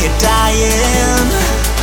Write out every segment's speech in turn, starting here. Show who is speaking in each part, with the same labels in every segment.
Speaker 1: you're you're dying.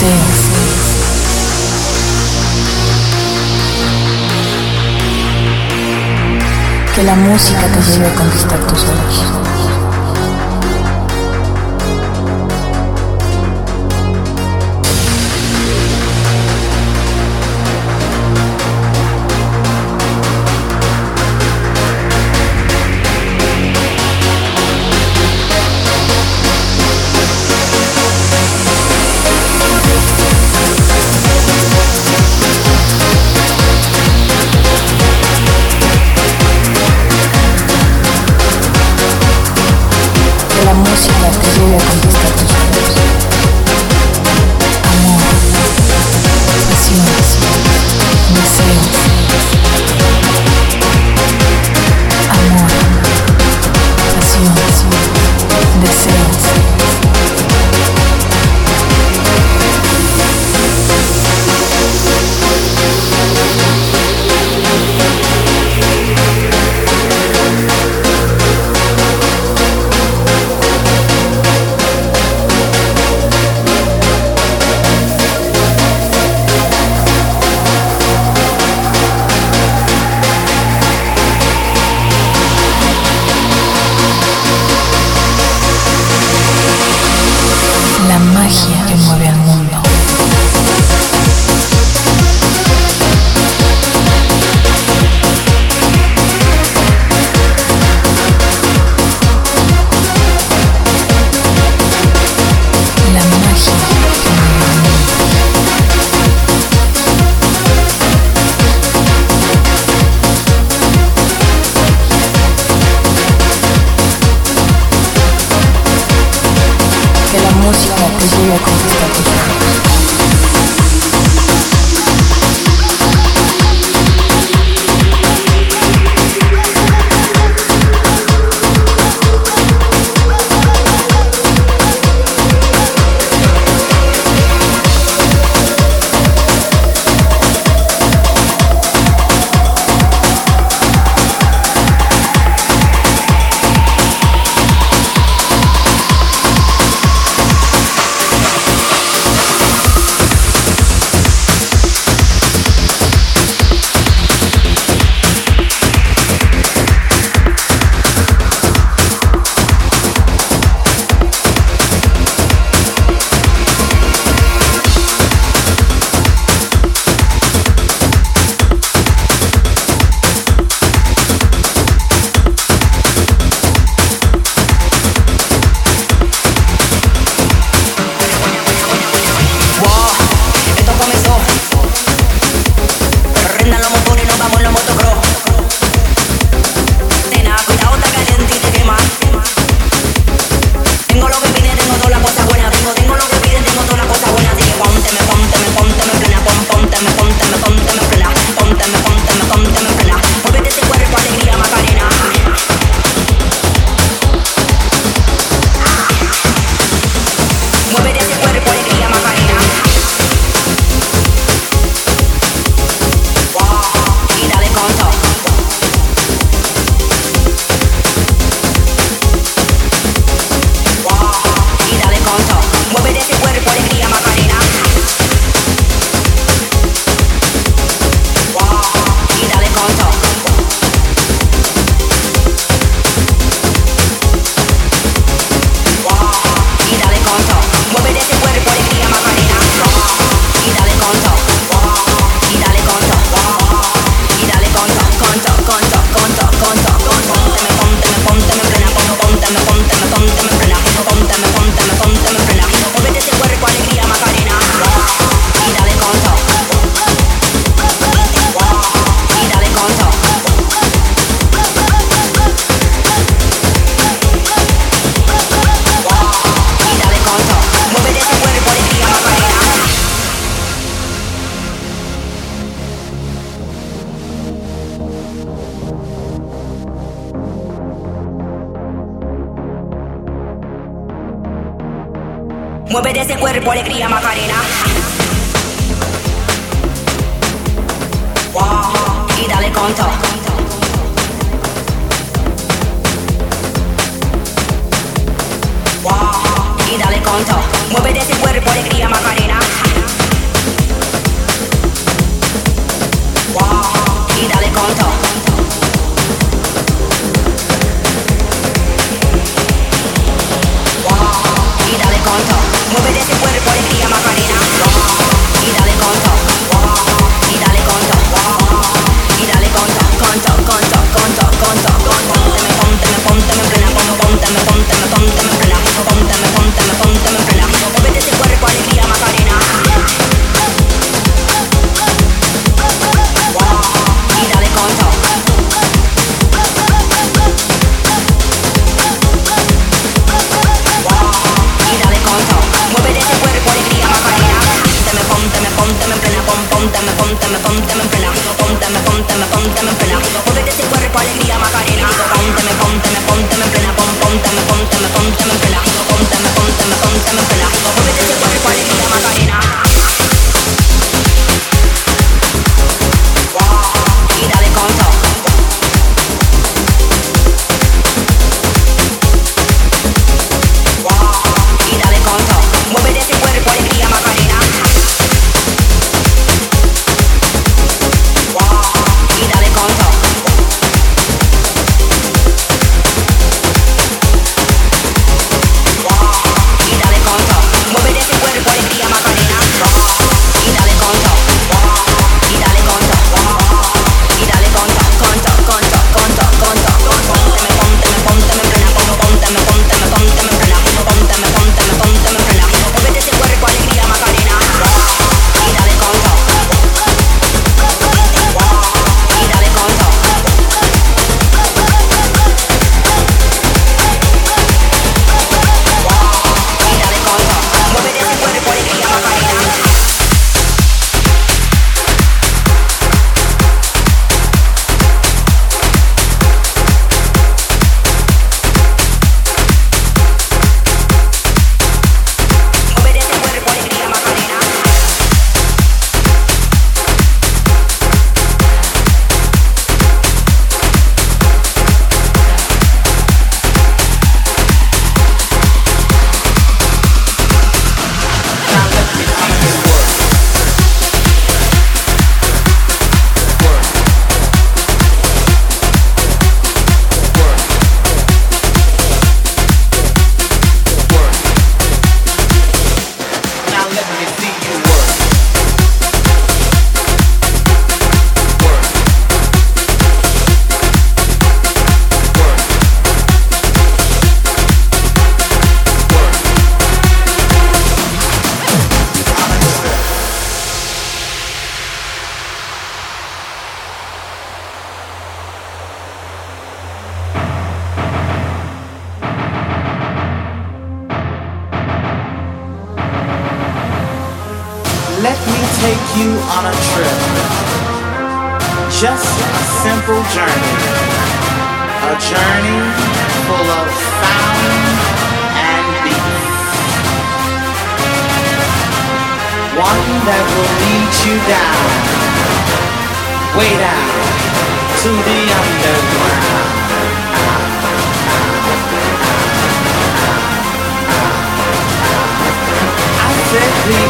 Speaker 2: Que la música te lleve a conquistar tus ojos.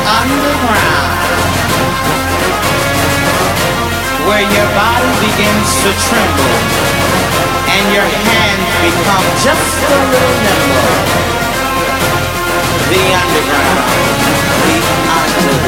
Speaker 3: Underground where your body begins to tremble and your hands become just a little nimble. The underground, the underground.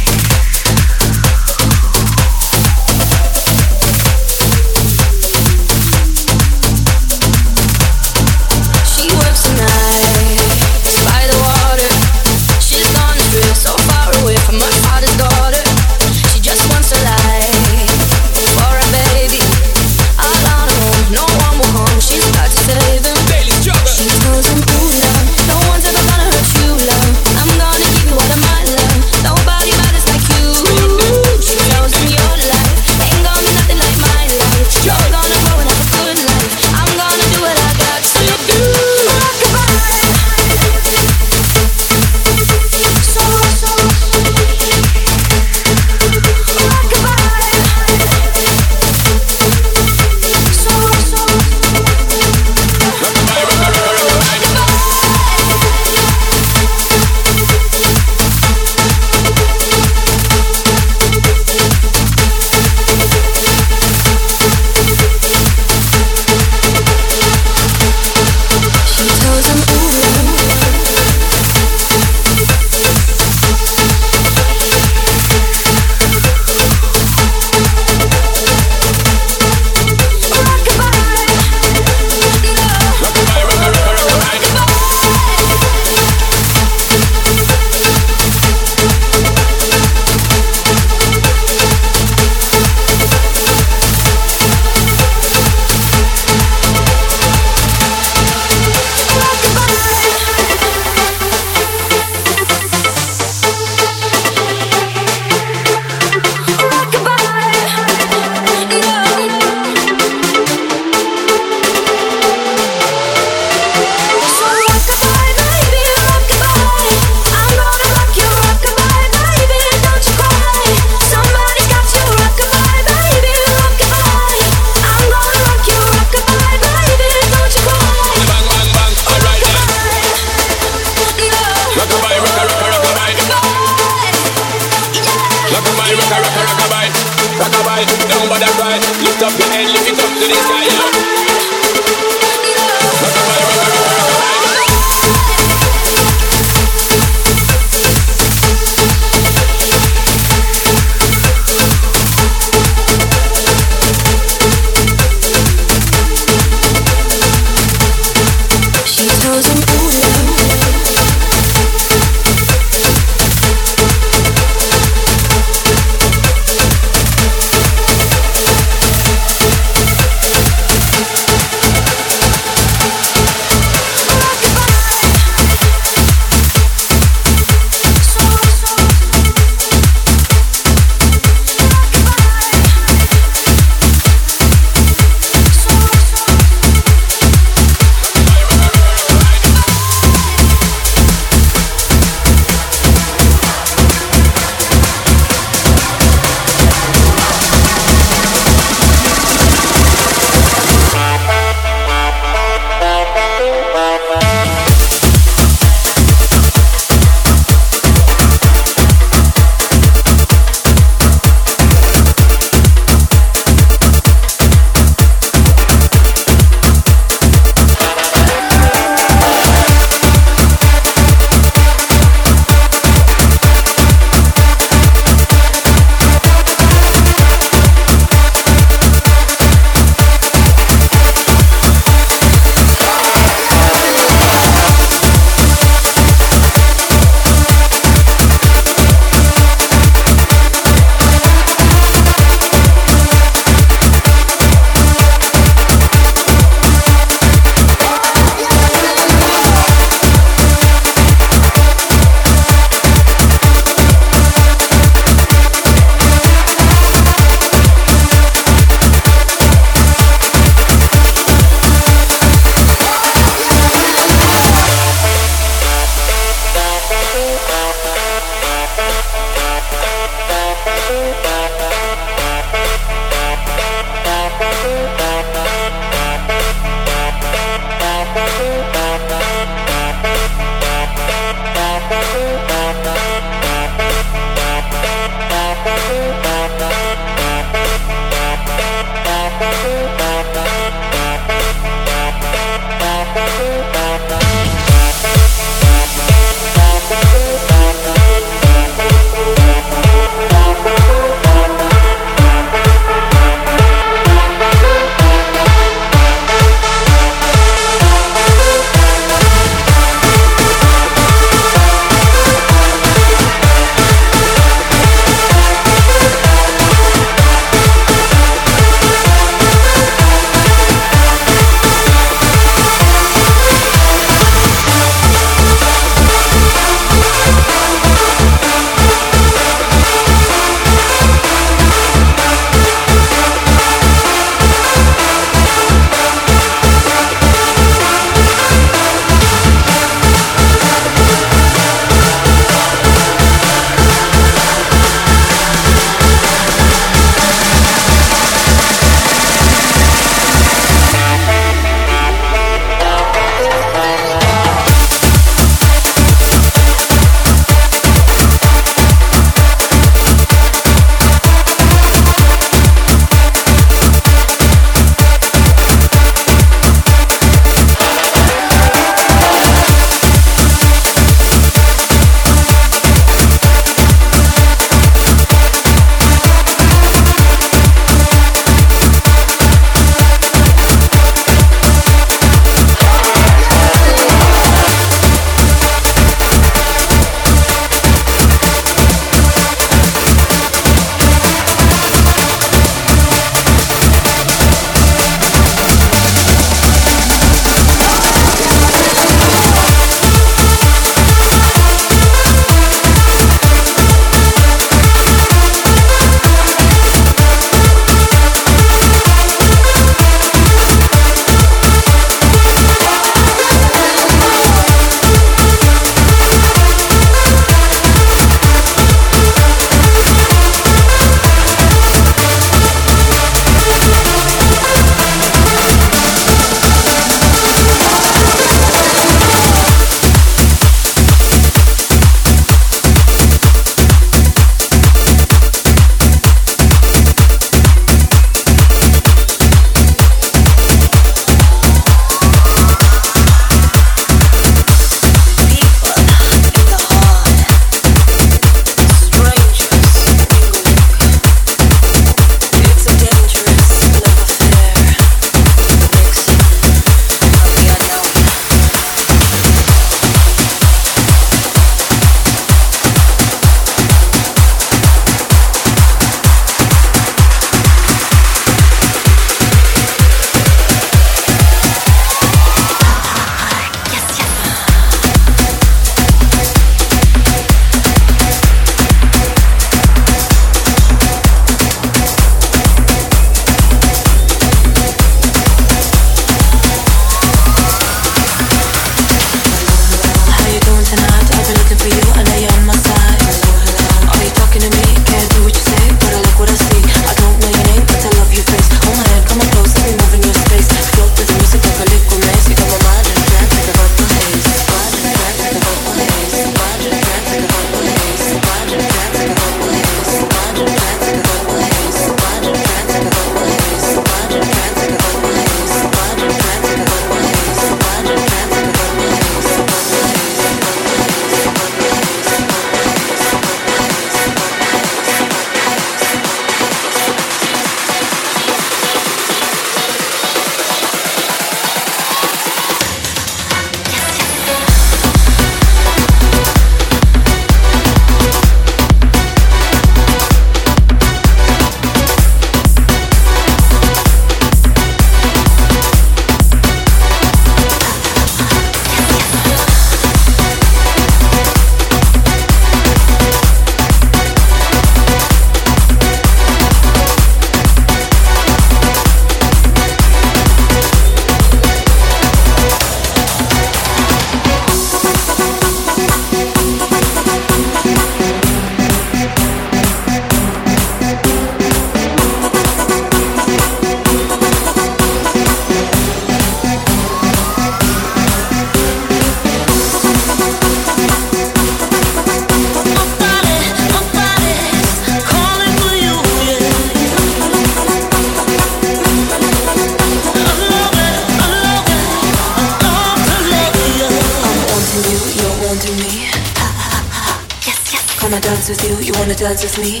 Speaker 4: With me?